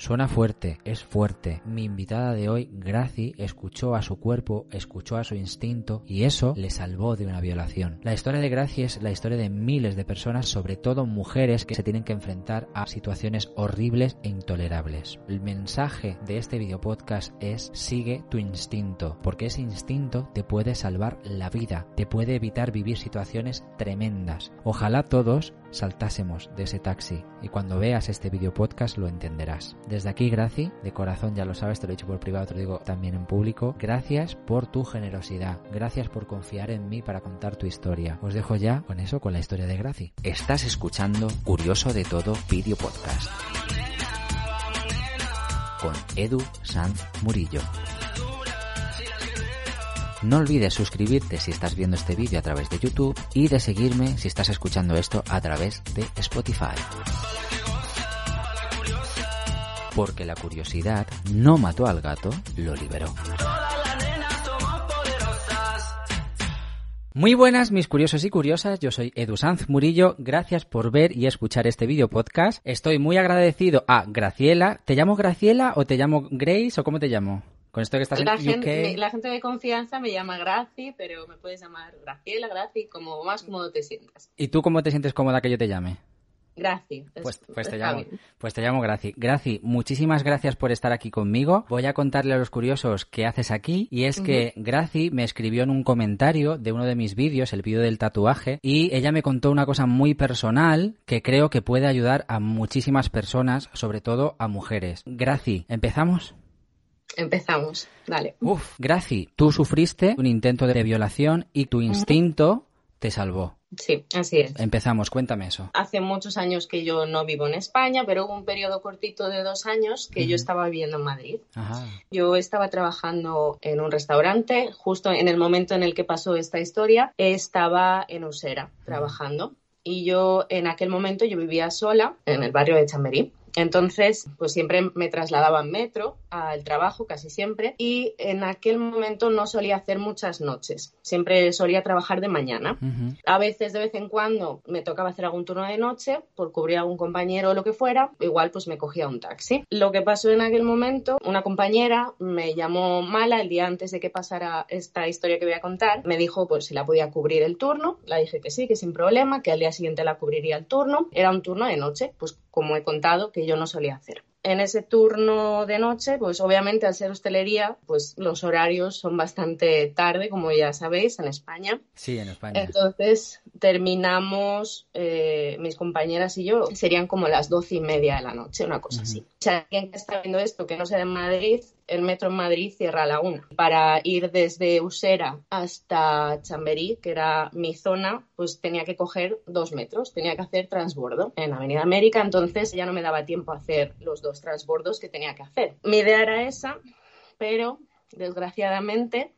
Suena fuerte, es fuerte. Mi invitada de hoy, Graci, escuchó a su cuerpo, escuchó a su instinto y eso le salvó de una violación. La historia de Graci es la historia de miles de personas, sobre todo mujeres que se tienen que enfrentar a situaciones horribles e intolerables. El mensaje de este video podcast es sigue tu instinto, porque ese instinto te puede salvar la vida, te puede evitar vivir situaciones tremendas. Ojalá todos saltásemos de ese taxi y cuando veas este video podcast lo entenderás. Desde aquí, Graci, de corazón ya lo sabes, te lo he dicho por privado, te lo digo también en público, gracias por tu generosidad, gracias por confiar en mí para contar tu historia. Os dejo ya con eso, con la historia de Graci. Estás escuchando Curioso de Todo Video Podcast con Edu Sanz Murillo. No olvides suscribirte si estás viendo este vídeo a través de YouTube y de seguirme si estás escuchando esto a través de Spotify. Porque la curiosidad no mató al gato, lo liberó. Muy buenas, mis curiosos y curiosas. Yo soy Edu Sanz Murillo. Gracias por ver y escuchar este video podcast. Estoy muy agradecido a Graciela. ¿Te llamo Graciela o te llamo Grace o cómo te llamo? Con esto que estás la, gente, la gente de confianza me llama Graci, pero me puedes llamar Graciela, Graci, como más cómodo te sientas. ¿Y tú cómo te sientes cómoda que yo te llame? Graci. Pues, pues, te llamo, pues te llamo Graci. Graci, muchísimas gracias por estar aquí conmigo. Voy a contarle a los curiosos qué haces aquí. Y es que Graci me escribió en un comentario de uno de mis vídeos, el vídeo del tatuaje, y ella me contó una cosa muy personal que creo que puede ayudar a muchísimas personas, sobre todo a mujeres. Graci, ¿empezamos? Empezamos, dale. Uf, Graci, tú sufriste un intento de violación y tu instinto te salvó. Sí, así es. Empezamos, cuéntame eso. Hace muchos años que yo no vivo en España, pero hubo un periodo cortito de dos años que yo estaba viviendo en Madrid. Ajá. Yo estaba trabajando en un restaurante, justo en el momento en el que pasó esta historia, estaba en Usera trabajando. Y yo en aquel momento yo vivía sola en el barrio de Chamberí. Entonces, pues siempre me trasladaba en metro al trabajo, casi siempre, y en aquel momento no solía hacer muchas noches, siempre solía trabajar de mañana. A veces, de vez en cuando, me tocaba hacer algún turno de noche por cubrir a algún compañero o lo que fuera, igual pues me cogía un taxi. Lo que pasó en aquel momento, una compañera me llamó mala el día antes de que pasara esta historia que voy a contar, me dijo pues si la podía cubrir el turno, la dije que sí, que sin problema, que al día siguiente la cubriría el turno, era un turno de noche, pues como he contado, que yo no solía hacer. En ese turno de noche, pues obviamente al ser hostelería, pues los horarios son bastante tarde, como ya sabéis, en España. Sí, en España. Entonces terminamos, eh, mis compañeras y yo, serían como las doce y media de la noche, una cosa así. Si alguien que está viendo esto que no sea de Madrid, el metro en Madrid cierra a la una. Para ir desde Usera hasta Chamberí, que era mi zona, pues tenía que coger dos metros, tenía que hacer transbordo en Avenida América, entonces ya no me daba tiempo a hacer los dos transbordos que tenía que hacer. Mi idea era esa, pero desgraciadamente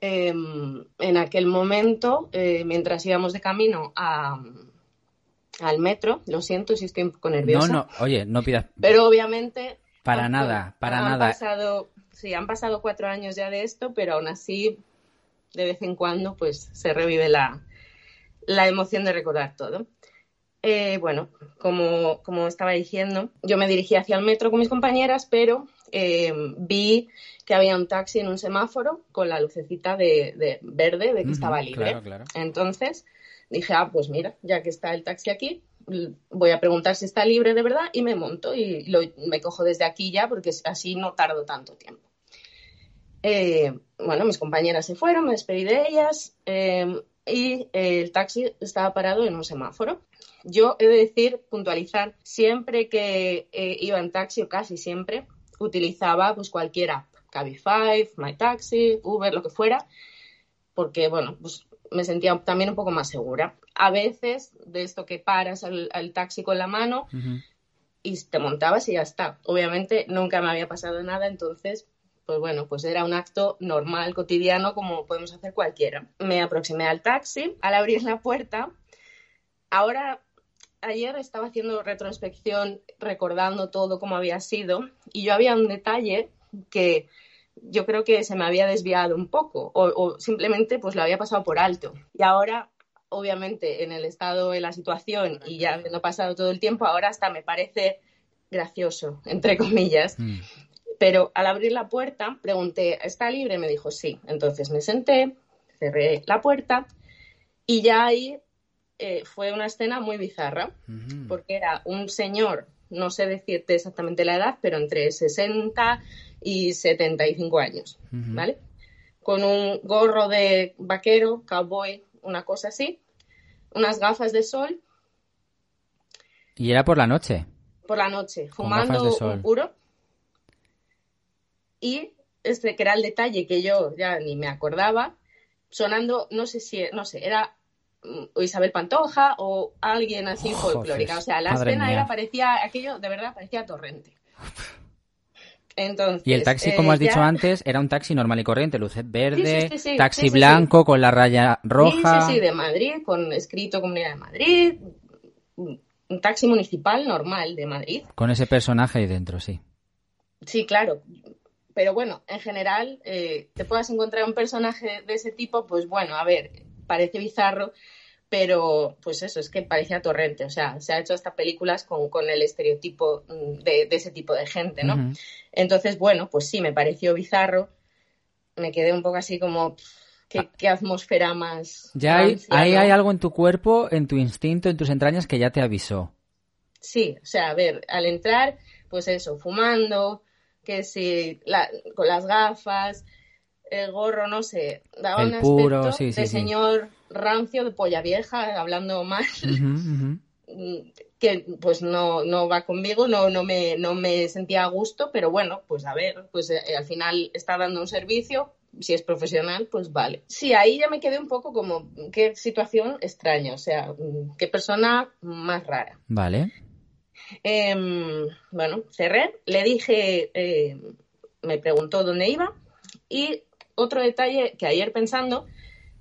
em, en aquel momento, eh, mientras íbamos de camino al metro, lo siento si estoy un poco nerviosa. No, no, oye, no pidas. Pero obviamente para nada, para nada. Pasado, sí, han pasado cuatro años ya de esto, pero aún así, de vez en cuando, pues se revive la, la emoción de recordar todo. Eh, bueno, como, como, estaba diciendo, yo me dirigí hacia el metro con mis compañeras, pero eh, vi que había un taxi en un semáforo con la lucecita de, verde de que estaba libre. Entonces dije, ah, pues mira, ya que está el taxi aquí, voy a preguntar si está libre de verdad y me monto y me cojo desde aquí ya porque así no tardo tanto tiempo. Eh, bueno, mis compañeras se fueron, me despedí de ellas eh, y el taxi estaba parado en un semáforo. Yo he de decir, puntualizar, siempre que eh, iba en taxi o casi siempre, utilizaba pues cualquier app, Cabify, MyTaxi, Uber, lo que fuera, porque bueno, pues me sentía también un poco más segura. A veces, de esto que paras al, taxi con la mano y te montabas y ya está. Obviamente nunca me había pasado nada, entonces, pues bueno, pues era un acto normal, cotidiano, como podemos hacer cualquiera. Me aproximé al taxi, al abrir la puerta, ahora ayer estaba haciendo retrospección, recordando todo cómo había sido, y yo había un detalle que yo creo que se me había desviado un poco o, simplemente pues lo había pasado por alto. Y ahora, obviamente, en el estado de la situación y ya habiendo pasado todo el tiempo, ahora hasta me parece gracioso, entre comillas. Mm. Pero al abrir la puerta, pregunté, ¿está libre? Me dijo, sí. Entonces me senté, cerré la puerta y ya ahí eh, fue una escena muy bizarra, porque era un señor, no sé decirte exactamente la edad, pero entre 60 y 75 años. ¿vale? Con un gorro de vaquero, cowboy, una cosa así, unas gafas de sol Y era por la noche. por la noche, fumando un puro. Y este que era el detalle que yo ya ni me acordaba, sonando, no sé si, no sé, era mm, o Isabel Pantoja o alguien así folclórica. O sea, la madre escena mía. era, parecía, aquello de verdad parecía torrente. Entonces, Y el taxi, eh, como has dicho ya- antes, era un taxi normal y corriente, luces verde, Sí, sí, sí, sí, taxi blanco con la raya roja. Sí, sí, sí, de Madrid, con escrito Comunidad de Madrid, un taxi municipal normal de Madrid. Con ese personaje ahí dentro, sí. Sí, claro. Pero bueno, en general, eh, te puedas encontrar un personaje de ese tipo, pues bueno, a ver, parece bizarro, pero pues eso, es que parecía torrente. O sea, se ha hecho hasta películas con, con el estereotipo mm, de, de ese tipo de gente, ¿no? Entonces, bueno, pues sí, me pareció bizarro. Me quedé un poco así como, ¿qué, qué atmósfera más. Ya hay, ahí hay algo en tu cuerpo, en tu instinto, en tus entrañas que ya te avisó. Sí, o sea, a ver, al entrar, pues eso, fumando, que si la- con las gafas, el gorro, no sé, daba El un puro, aspecto sí, sí, de sí. señor rancio, de polla vieja, hablando mal, que pues no, no va conmigo, no, no, me, no me sentía a gusto, pero bueno, pues a ver, pues eh, al final está dando un servicio, si es profesional, pues vale. Sí, ahí ya me quedé un poco como, qué situación extraña, o sea, qué persona más rara. Vale. Em, bueno, cerré, le dije, eh, me preguntó dónde iba y otro detalle que ayer pensando,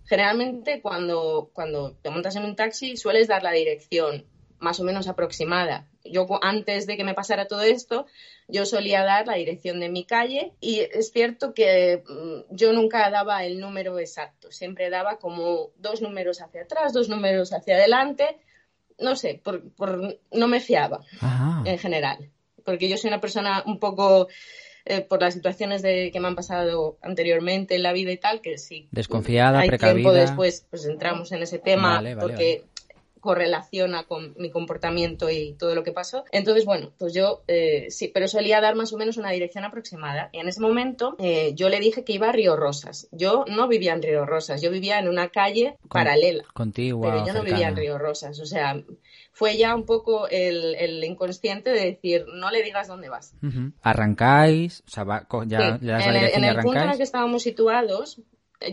generalmente cuando, cuando te montas en un taxi sueles dar la dirección más o menos aproximada. Yo antes de que me pasara todo esto, yo solía dar la dirección de mi calle y es cierto que mm, yo nunca daba el número exacto, siempre daba como dos números hacia atrás, dos números hacia adelante, no sé, por, por- no me fiaba Ajá. en general. Porque yo soy una persona un poco, eh, por las situaciones de, que me han pasado anteriormente en la vida y tal, que sí. Desconfiada, hay precavida. tiempo después, pues entramos en ese tema Vale, vale, porque correlaciona con mi comportamiento y todo lo que pasó. Entonces, bueno, pues yo eh, sí, pero solía dar más o menos una dirección aproximada. Y en ese momento eh, yo le dije que iba a Río Rosas. Yo no vivía en Río Rosas, yo vivía en una calle Con- paralela Contigua pero yo no vivía en Río Rosas. O sea, fue ya un poco el, el inconsciente de decir, no le digas dónde vas. Arrancáis, o sea, va- ya Sí, la en el, en punto en el que estábamos situados,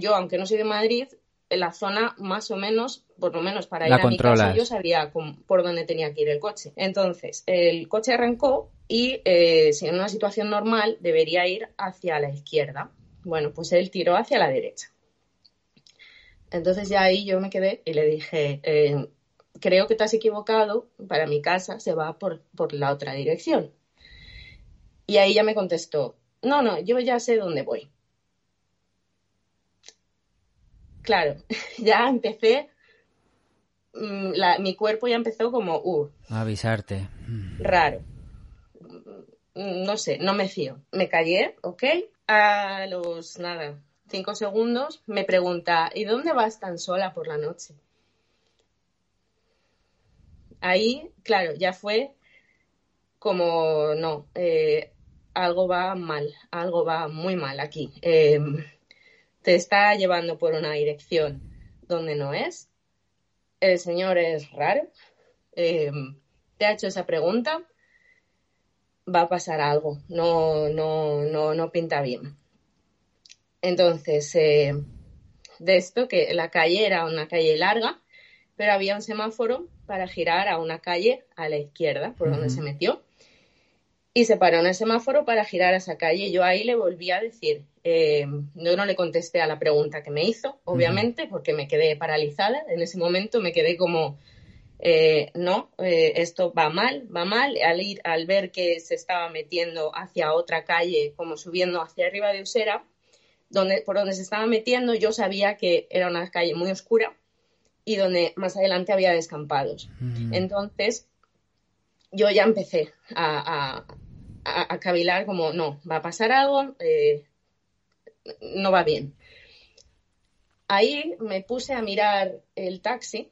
yo, aunque no soy de Madrid, la zona más o menos, por lo menos para La ir a mi casa, yo sabía por dónde tenía que ir el coche. Entonces, el coche arrancó y eh, si en una situación normal debería ir hacia la izquierda. Bueno, pues él tiró hacia la derecha. Entonces ya ahí yo me quedé y le dije, eh, creo que te has equivocado, para mi casa se va por, por la otra dirección. Y ahí ya me contestó, no, no, yo ya sé dónde voy. Claro, ya empecé, mm, la- mi cuerpo ya empezó como, uh, Avisarte. Raro. Mm, No sé, no me fío. Me callé, ¿ok? A los, nada, cinco segundos me pregunta, ¿y dónde vas tan sola por la noche? Ahí, claro, ya fue como, no, eh, algo va mal, algo va muy mal aquí. Eh, te está llevando por una dirección donde no es. El señor es raro. Eh, te ha hecho esa pregunta. Va a pasar algo. No, no, no, no pinta bien. Entonces, eh, de esto que la calle era una calle larga, pero había un semáforo para girar a una calle a la izquierda, por donde se metió. Y se paró en el semáforo para girar a esa calle. Yo ahí le volví a decir, eh, yo no le contesté a la pregunta que me hizo, obviamente, porque me quedé paralizada. En ese momento me quedé como, eh, no, eh, esto va mal, va mal. Al ir, al ver que se estaba metiendo hacia otra calle, como subiendo hacia arriba de Usera, donde, por donde se estaba metiendo, yo sabía que era una calle muy oscura y donde más adelante había descampados. Entonces, yo ya empecé a, a, cavilar como, no, va a pasar algo, eh, no va bien. Ahí me puse a mirar el taxi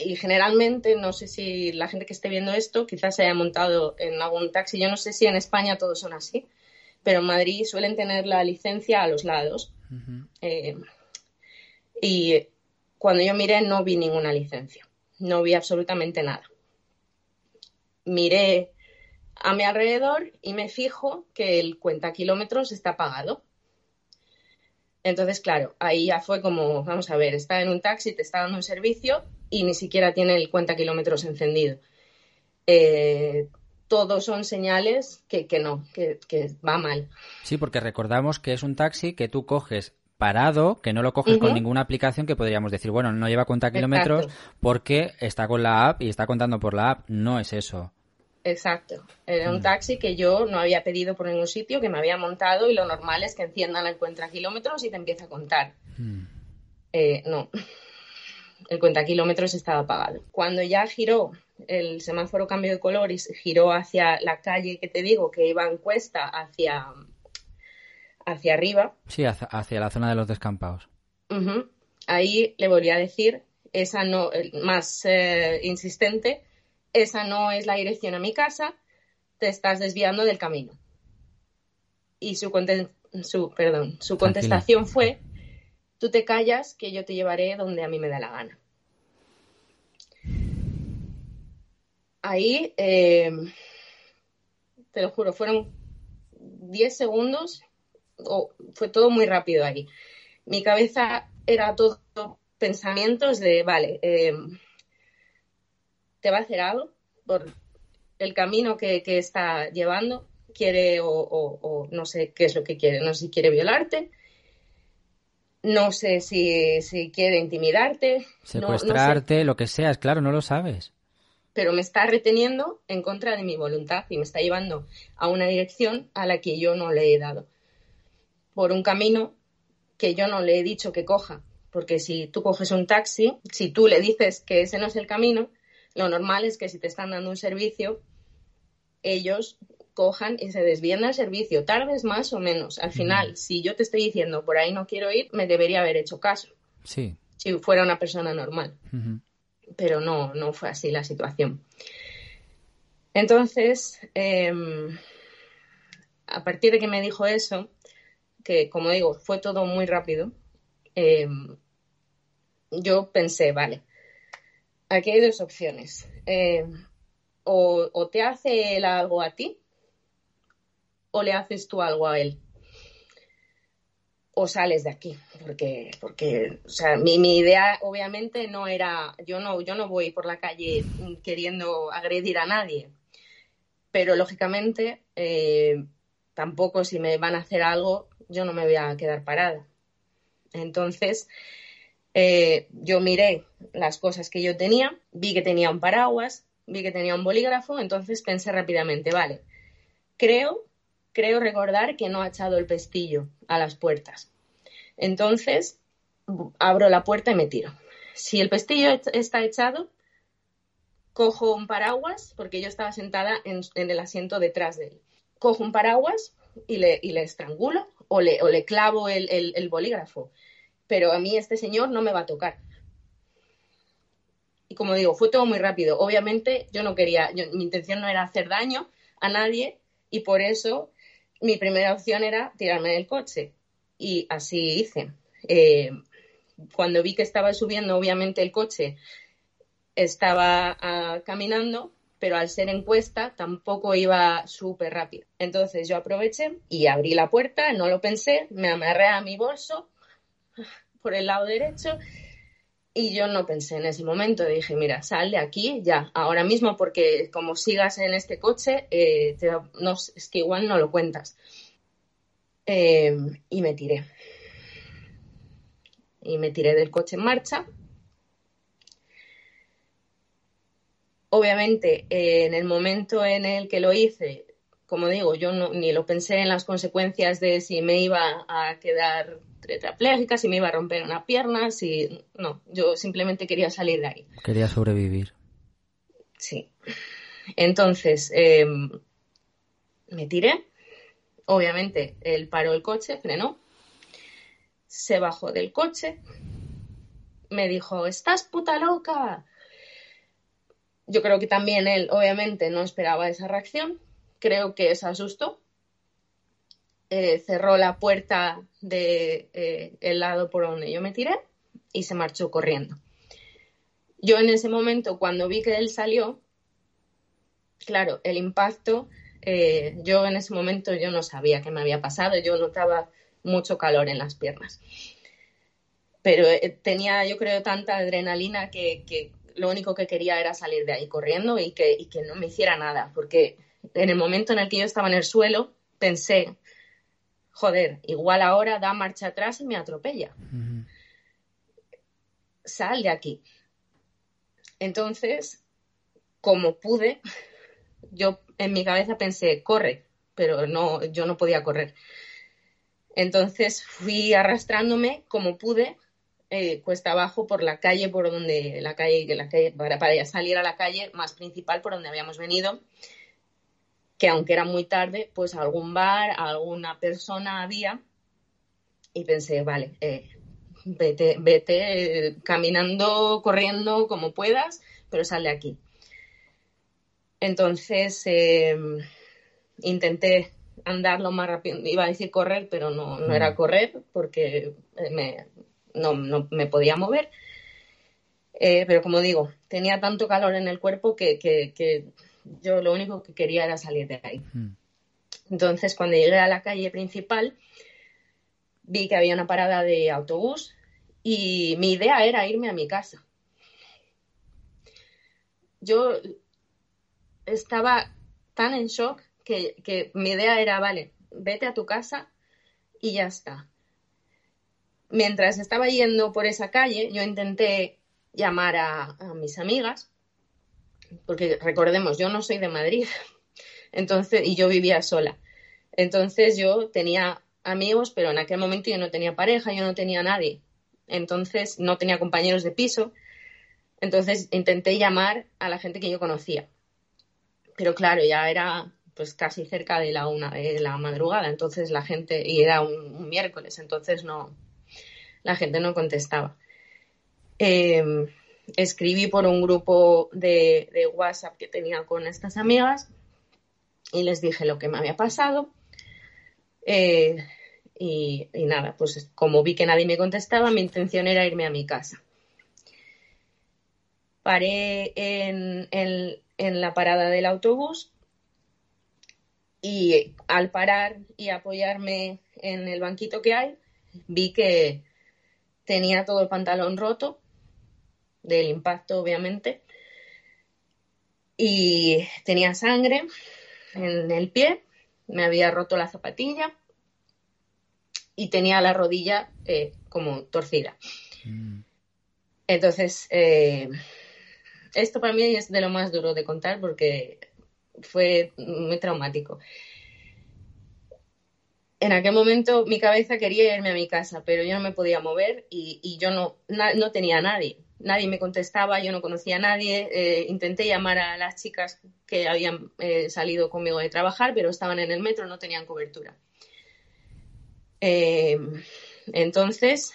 y generalmente, no sé si la gente que esté viendo esto quizás se haya montado en algún taxi, yo no sé si en España todos son así, pero en Madrid suelen tener la licencia a los lados. Eh, y cuando yo miré no vi ninguna licencia, no vi absolutamente nada. Miré a mi alrededor y me fijo que el cuenta kilómetros está apagado. Entonces, claro, ahí ya fue como, vamos a ver, está en un taxi, te está dando un servicio y ni siquiera tiene el cuenta kilómetros encendido. Eh, todos son señales que, no, que, va mal. Sí, porque recordamos que es un taxi que tú coges parado, que no lo coges con ninguna aplicación que podríamos decir, bueno, no lleva cuenta kilómetros porque está con la app y está contando por la app. No es eso. Exacto. Era un mm. taxi que yo no había pedido por ningún sitio, que me había montado y lo normal es que enciendan el cuenta kilómetros y te empieza a contar. Mm. Eh, no. El cuenta kilómetros estaba apagado. Cuando ya giró el semáforo cambio de color y giró hacia la calle que te digo, que iba en cuesta hacia, hacia arriba. Sí, hacia, la zona de los descampados. Ahí le volví a decir, esa no, más eh, insistente, esa no es la dirección a mi casa, te estás desviando del camino. Y su, su, perdón, su contestación fue, tú te callas que yo te llevaré donde a mí me da la gana. Ahí, eh, te lo juro, fueron 10 segundos, o fue todo muy rápido ahí. Mi cabeza era todo pensamientos de, vale, eh, te va a hacer algo por el camino que, está llevando, quiere o, no sé qué es lo que quiere, no sé si quiere violarte, no sé si, quiere intimidarte. Secuestrarte, lo que sea, es claro, no lo sabes. Pero me está reteniendo en contra de mi voluntad y me está llevando a una dirección a la que yo no le he dado. Por un camino que yo no le he dicho que coja. Porque si tú coges un taxi, si tú le dices que ese no es el camino, lo normal es que si te están dando un servicio, ellos cojan y se desvíen del servicio, tardes más o menos. Al final, si yo te estoy diciendo por ahí no quiero ir, me debería haber hecho caso. Sí. Si fuera una persona normal. Pero no, no fue así la situación. Entonces, em, a partir de que me dijo eso, que como digo, fue todo muy rápido, em, yo pensé, vale, aquí hay dos opciones. Eh, o, te hace él algo a ti o le haces tú algo a él. O sales de aquí, porque, porque o sea, mi, idea obviamente no era, yo no, yo no voy por la calle queriendo agredir a nadie, pero lógicamente eh, tampoco si me van a hacer algo, yo no me voy a quedar parada. Entonces, eh, yo miré las cosas que yo tenía, vi que tenía un paraguas, vi que tenía un bolígrafo, entonces pensé rápidamente, vale, creo, creo recordar que no ha echado el pestillo a las puertas. Entonces, abro la puerta y me tiro. Si el pestillo está echado, cojo un paraguas, porque yo estaba sentada en, el asiento detrás de él. Cojo un paraguas y le, estrangulo o le, o le clavo el bolígrafo pero a mí este señor no me va a tocar. Como digo, fue todo muy rápido. Obviamente yo no quería, mi intención no era hacer daño a nadie y por eso mi primera opción era tirarme del coche. Y así hice. Eh, cuando vi que estaba subiendo, obviamente el coche estaba ah, caminando, pero al ser encuesta tampoco iba súper rápido. Entonces yo aproveché y abrí la puerta, no lo pensé, me amarré a mi bolso por el lado derecho y yo no pensé en ese momento. Dije, mira, sal de aquí ya, ahora mismo, porque como sigas en este coche, eh, no, es que igual no lo cuentas. Eh, y me tiré. Y me tiré del coche en marcha. Obviamente, eh, en el momento en el que lo hice, como digo, yo ni lo pensé en las consecuencias de si me iba a quedar tetraplégica, si me iba a romper una pierna, si no, yo simplemente quería salir de ahí. Quería sobrevivir. Sí. Entonces, em, me tiré. Obviamente, él paró el coche, frenó. Se bajó del coche. Me dijo, estás puta loca. Yo creo que también él, obviamente, no esperaba esa reacción. Creo que se asustó. Eh, cerró la puerta del de, eh, lado por donde yo me tiré y se marchó corriendo. Yo en ese momento, cuando vi que él salió, claro, el impacto, eh, yo en ese momento yo no sabía qué me había pasado, yo notaba mucho calor en las piernas. Pero tenía, yo creo, tanta adrenalina que, que, lo único que quería era salir de ahí corriendo y que, y que no me hiciera nada, porque en el momento en el que yo estaba en el suelo, pensé, joder, igual ahora da marcha atrás y me atropella. Sal de aquí. Entonces, como pude, yo en mi cabeza pensé, corre, pero no, yo no podía correr. Entonces fui arrastrándome como pude, eh, cuesta abajo por la calle, por donde la calle, la calle para, para salir a la calle más principal por donde habíamos venido que aunque era muy tarde, pues algún bar, alguna persona había y pensé, vale, eh, vete, vete eh, caminando, corriendo como puedas, pero sal de aquí. Entonces em, intenté andar lo más rápido, iba a decir correr, pero no, no era mm. correr porque me, no, me podía mover. Eh, pero como digo, tenía tanto calor en el cuerpo que, que, que yo lo único que quería era salir de ahí. Hmm. Entonces, cuando llegué a la calle principal, vi que había una parada de autobús y mi idea era irme a mi casa. Yo estaba tan en shock que, que mi idea era, vale, vete a tu casa y ya está. Mientras estaba yendo por esa calle, yo intenté llamar a, a mis amigas porque recordemos, yo no soy de Madrid, entonces, y yo vivía sola. Entonces yo tenía amigos, pero en aquel momento yo no tenía pareja, yo no tenía nadie. Entonces no tenía compañeros de piso. Entonces intenté llamar a la gente que yo conocía. Pero claro, ya era pues casi cerca de la una de la madrugada, entonces la gente, y era un, miércoles, entonces no, la gente no contestaba. Eh, escribí por un grupo de, WhatsApp que tenía con estas amigas y les dije lo que me había pasado. Eh, y, nada, pues como vi que nadie me contestaba, mi intención era irme a mi casa. Paré en, en la parada del autobús y al parar y apoyarme en el banquito que hay, vi que tenía todo el pantalón roto del impacto, obviamente. Y tenía sangre en el pie, me había roto la zapatilla y tenía la rodilla eh, como torcida. Mm. Entonces, eh, esto para mí es de lo más duro de contar porque fue muy traumático. En aquel momento mi cabeza quería irme a mi casa, pero yo no me podía mover y, yo no, no tenía a nadie nadie me contestaba, yo no conocía a nadie. Eh, intenté llamar a las chicas que habían eh, salido conmigo de trabajar, pero estaban en el metro, no tenían cobertura. Eh, entonces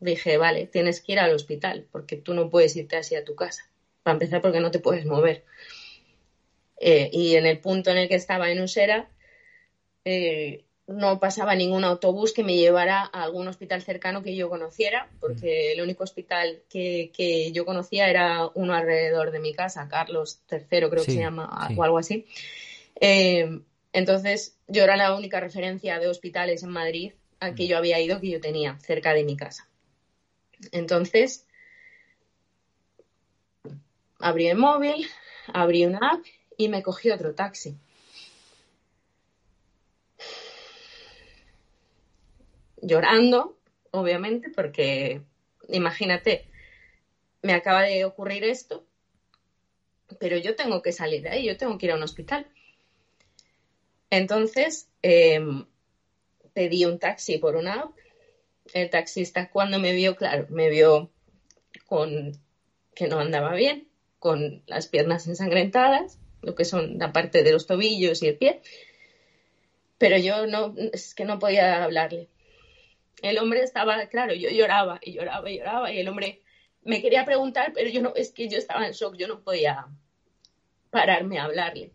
dije, vale, tienes que ir al hospital, porque tú no puedes irte así a tu casa. Para empezar, porque no te puedes mover. y en el punto en el que estaba en Usera, no pasaba ningún autobús que me llevara a algún hospital cercano que yo conociera, porque el único hospital que, yo conocía era uno alrededor de mi casa, Carlos III creo que se llama, o algo así. Eh, entonces, yo era la única referencia de hospitales en Madrid a que mm. yo había ido que yo tenía cerca de mi casa. Entonces, abrí el móvil, abrí una app y me cogí otro taxi. Llorando, obviamente, porque imagínate, me acaba de ocurrir esto, pero yo tengo que salir de ahí, yo tengo que ir a un hospital. Entonces, em, pedí un taxi por una app. El taxista cuando me vio, claro, me vio con que no andaba bien, con las piernas ensangrentadas, lo que son la parte de los tobillos y el pie, pero yo no, es que no podía hablarle. El hombre estaba, claro, yo lloraba y lloraba y lloraba y el hombre me quería preguntar, pero yo no, es que yo estaba en shock, yo no podía pararme a hablarle.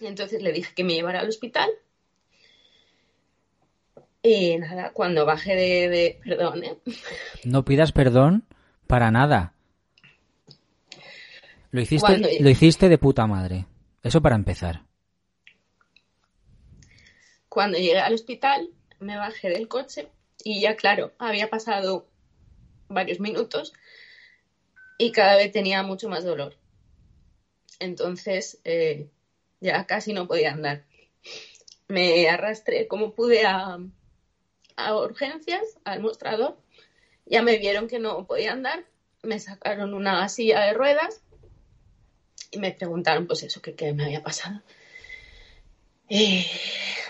Entonces le dije que me llevara al hospital. Y nada, cuando bajé de, perdón, ¿eh? No pidas perdón para nada. Lo hiciste, lo hiciste de puta madre. Eso para empezar. Cuando llegué al hospital, me bajé del coche y ya, claro, había pasado varios minutos y cada vez tenía mucho más dolor. Entonces, eh, ya casi no podía andar. Me arrastré como pude a, a urgencias, al mostrador. Ya me vieron que no podía andar, me sacaron una silla de ruedas y me preguntaron, pues eso, qué me había pasado.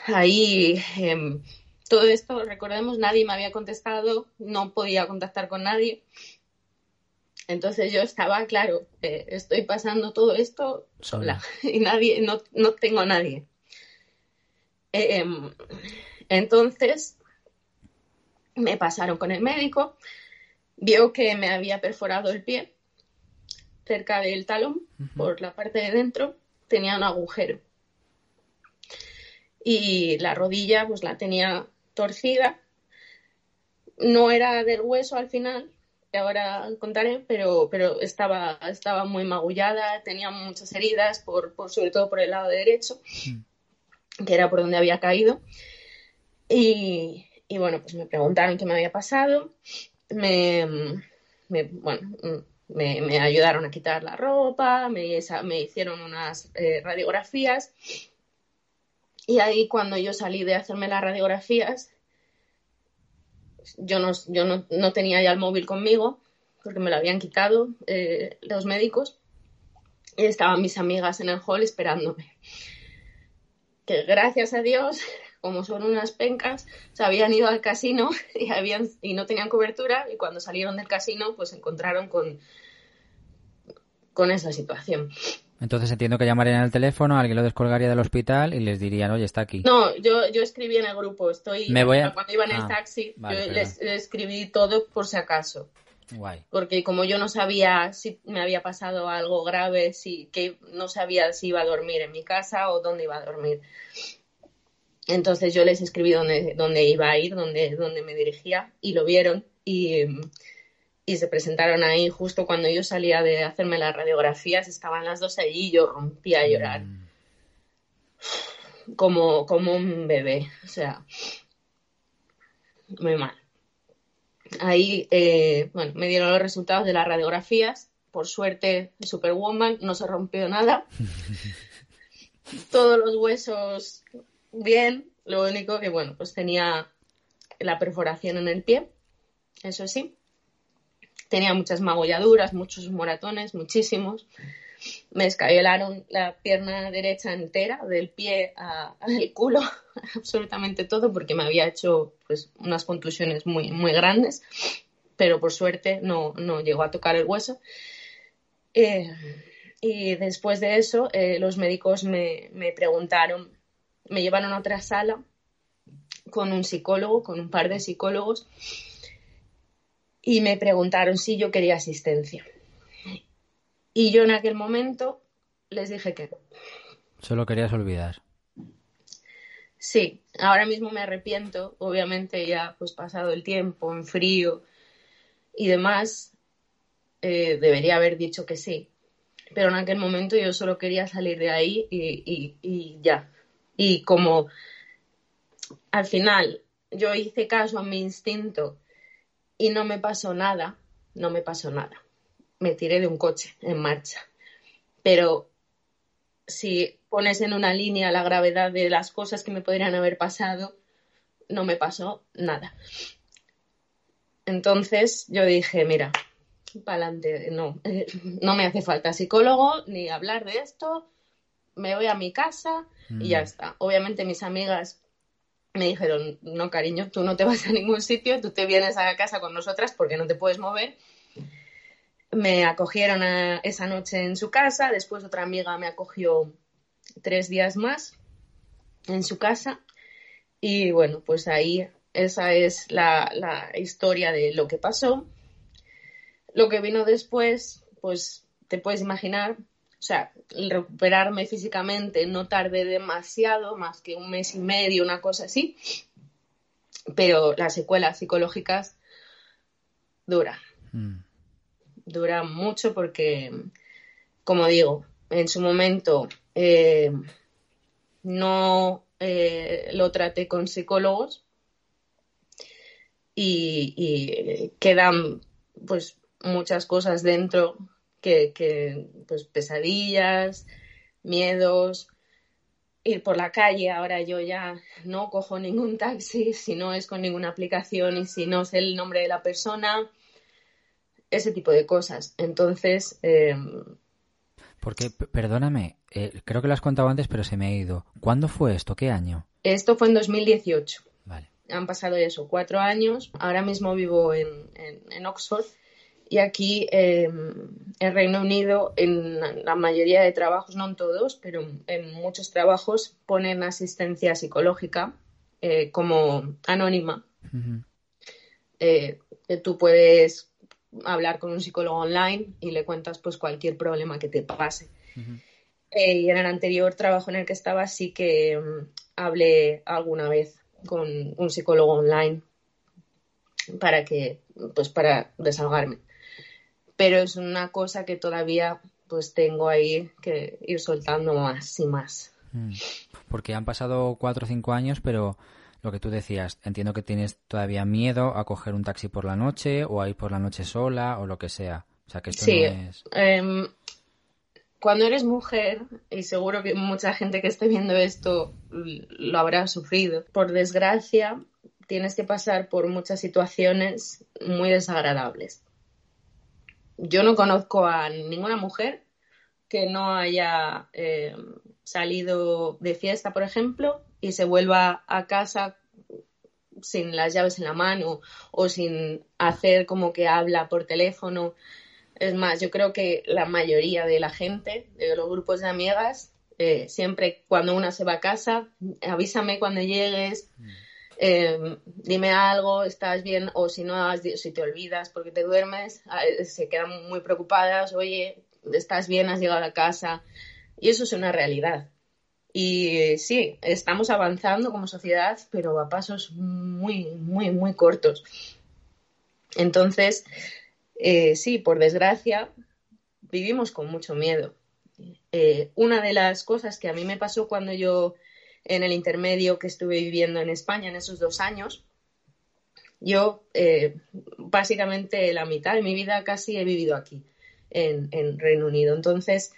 Ahí em, todo esto, recordemos, nadie me había contestado, no podía contactar con nadie. Entonces yo estaba, claro, eh, estoy pasando todo esto sola y nadie, no, no tengo a nadie. Em, entonces me pasaron con el médico, vio que me había perforado el pie cerca del talón, por la parte de dentro, tenía un agujero y la rodilla pues la tenía torcida. No era del hueso al final, que ahora contaré, pero, pero estaba, estaba muy magullada, tenía muchas heridas, por, sobre todo por el lado derecho, que era por donde había caído. Y, bueno, pues me preguntaron qué me había pasado. Me, bueno, me, ayudaron a quitar la ropa, me, me hicieron unas eh, radiografías y ahí cuando yo salí de hacerme las radiografías, yo no, yo no, tenía ya el móvil conmigo porque me lo habían quitado eh, los médicos y estaban mis amigas en el hall esperándome. Que gracias a Dios, como son unas pencas, se habían ido al casino y, habían, y no tenían cobertura y cuando salieron del casino pues se encontraron con, con esa situación. Entonces entiendo que llamarían al teléfono, alguien lo descolgaría del hospital y les dirían, oye, está aquí. No, yo, yo escribí en el grupo, estoy... Me voy a... Cuando iba en el ah, taxi, yo les, escribí todo por si acaso. Guay. Porque como yo no sabía si me había pasado algo grave, si, que no sabía si iba a dormir en mi casa o dónde iba a dormir. Entonces yo les escribí dónde, dónde iba a ir, dónde, dónde me dirigía y lo vieron y y se presentaron ahí justo cuando yo salía de hacerme las radiografías, estaban las dos allí y yo rompía a llorar. Mm. Como, como un bebé, o sea, muy mal. Ahí, eh, bueno, me dieron los resultados de las radiografías. Por suerte, Superwoman, no se rompió nada. Todos los huesos bien. Lo único que, bueno, pues tenía la perforación en el pie, eso sí. Tenía muchas magolladuras, muchos moratones, muchísimos. Me escayolaron la pierna derecha entera, del pie al culo, absolutamente todo, porque me había hecho pues, unas contusiones muy, muy grandes, pero por suerte no, no llegó a tocar el hueso. Eh, y después de eso, eh, los médicos me, me preguntaron, me llevaron a otra sala con un psicólogo, con un par de psicólogos, y me preguntaron si yo quería asistencia. Y yo en aquel momento les dije que no. Solo querías olvidar. Sí, ahora mismo me arrepiento, obviamente ya pues pasado el tiempo, en frío y demás, eh, debería haber dicho que sí. Pero en aquel momento yo solo quería salir de ahí y, y ya. Y como al final yo hice caso a mi instinto y no me pasó nada, no me pasó nada. Me tiré de un coche en marcha. Pero si pones en una línea la gravedad de las cosas que me podrían haber pasado, no me pasó nada. Entonces yo dije, mira, para adelante, no, no me hace falta psicólogo ni hablar de esto, me voy a mi casa y ya mm. está. Obviamente mis amigas me dijeron, no cariño, tú no te vas a ningún sitio, tú te vienes a casa con nosotras porque no te puedes mover. me acogieron esa noche en su casa, después otra amiga me acogió tres días más en su casa y bueno, pues ahí esa es la, historia de lo que pasó. Lo que vino después, pues te puedes imaginar, o sea, recuperarme físicamente no tardé demasiado, más que un mes y medio, una cosa así, pero las secuelas psicológicas duran. Mm. Duran mucho porque, como digo, en su momento eh, no eh, lo traté con psicólogos y, quedan pues muchas cosas dentro que, que, pues pesadillas, miedos, ir por la calle, ahora yo ya no cojo ningún taxi si no es con ninguna aplicación y si no sé el nombre de la persona, ese tipo de cosas. Entonces... Eh, porque, perdóname, eh, creo que lo has contado antes, pero se me ha ido. ¿Cuándo fue esto? ¿Qué año? Esto fue en 2018. Vale. Han pasado eso, cuatro años. Ahora mismo vivo en, en Oxford y aquí em, en Reino Unido, en la mayoría de trabajos, no en todos, pero en muchos trabajos ponen asistencia psicológica eh, como anónima. Eh, tú puedes hablar con un psicólogo online y le cuentas pues cualquier problema que te pase. Eh, y en el anterior trabajo en el que estaba sí que em, hablé alguna vez con un psicólogo online para que pues para desahogarme pero es una cosa que todavía pues tengo ahí que ir soltando más y más. Mm. Porque han pasado cuatro o cinco años, pero lo que tú decías, entiendo que tienes todavía miedo a coger un taxi por la noche o a ir por la noche sola o lo que sea. O sea, que esto sí. Em, cuando eres mujer, y seguro que mucha gente que esté viendo esto lo habrá sufrido, por desgracia tienes que pasar por muchas situaciones muy desagradables yo no conozco a ninguna mujer que no haya eh, salido de fiesta, por ejemplo, y se vuelva a casa sin las llaves en la mano o sin hacer como que habla por teléfono. Es más, yo creo que la mayoría de la gente, de los grupos de amigas, eh, siempre cuando una se va a casa, avísame cuando llegues. Mm. Em, dime algo, estás bien, o si no, si te olvidas porque te duermes, se quedan muy preocupadas, oye, estás bien, has llegado a casa. Y eso es una realidad. Y sí, estamos avanzando como sociedad, pero a pasos muy, muy, muy cortos. Entonces, eh, sí, por desgracia, vivimos con mucho miedo. Eh, una de las cosas que a mí me pasó cuando yo en el intermedio que estuve viviendo en España en esos dos años, yo eh, básicamente la mitad de mi vida casi he vivido aquí, en, Reino Unido. Entonces,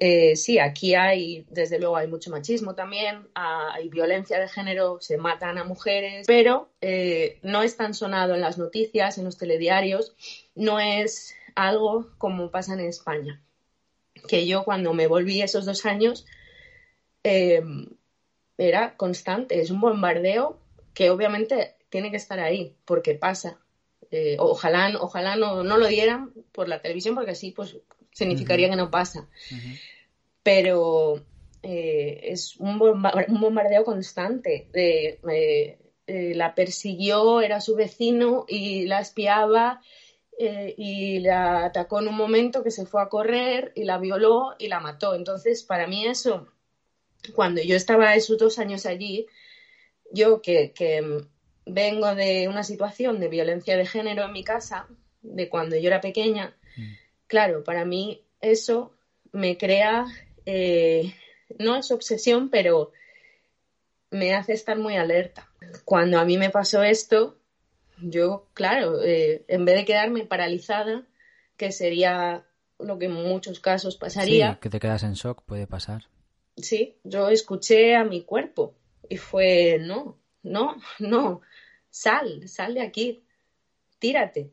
eh, sí, aquí hay, desde luego, hay mucho machismo también, hay violencia de género, se matan a mujeres, pero eh, no es tan sonado en las noticias, en los telediarios, no es algo como pasa en España. Que yo cuando me volví esos dos años, era constante, es un bombardeo que obviamente tiene que estar ahí, porque pasa. Eh, ojalá ojalá no, no, lo dieran por la televisión, porque así pues significaría que no pasa. Pero eh, es un, bombardeo constante. De, eh, la persiguió, era su vecino y la espiaba y la atacó en un momento que se fue a correr y la violó y la mató. Entonces, para mí eso cuando yo estaba esos dos años allí, yo que, vengo de una situación de violencia de género en mi casa, de cuando yo era pequeña, mm. claro, para mí eso me crea, eh, no es obsesión, pero me hace estar muy alerta. Cuando a mí me pasó esto, yo, claro, eh, en vez de quedarme paralizada, que sería lo que en muchos casos pasaría. Sí, que te quedas en shock, puede pasar sí, yo escuché a mi cuerpo y fue, no, no, no, sal, sal de aquí, tírate.